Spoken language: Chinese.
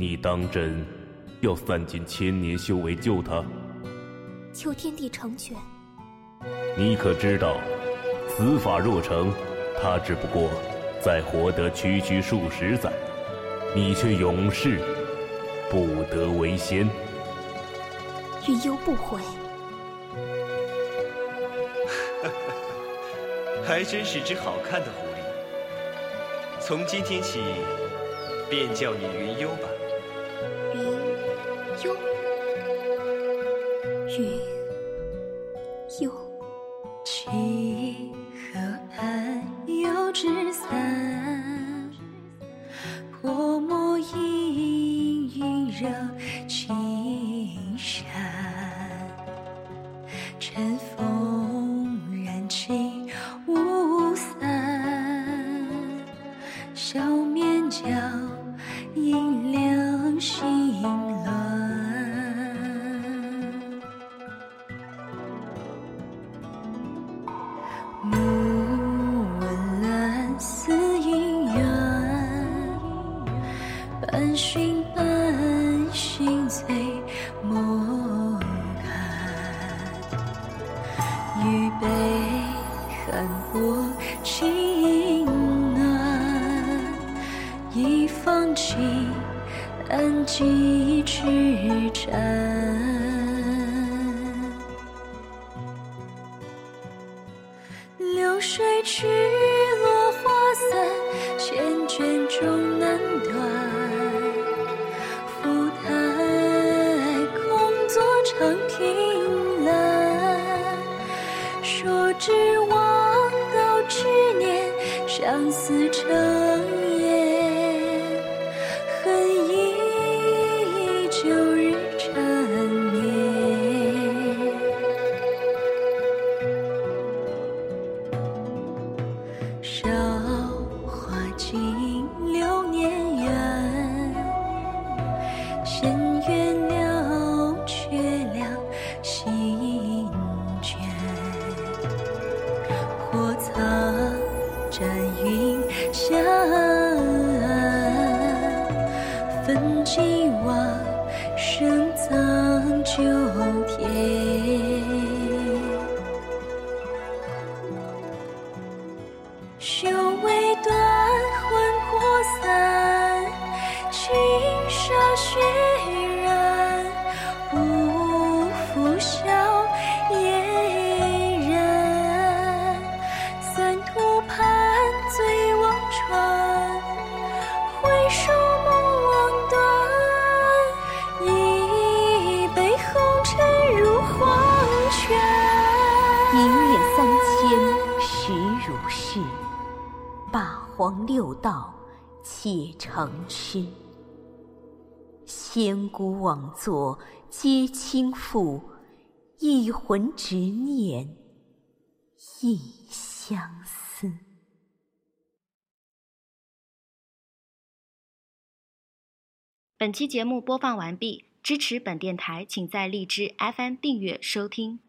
你当真要散尽千年修为救他？求天地成全。你可知道，此法若成，他只不过再活得区区数十载，你却永世不得为仙。云幽不悔。还真是只好看的狐狸。从今天起，便叫你云幽吧。幽，云幽。七河畔有只伞，泼墨氤氲惹青山。晨风染尽雾散，笑面娇，引两心半醒半醒醉莫干。玉杯寒薄情暖，一方情安几枝盏。流水去，长亭栏，说只望到去年，相思成战云霞，焚尽往生葬九天。如是；八荒六道，皆成痴。仙姑枉作皆倾覆，一魂执念亦相思。本期节目播放完毕，支持本电台，请在荔枝 FM 订阅收听。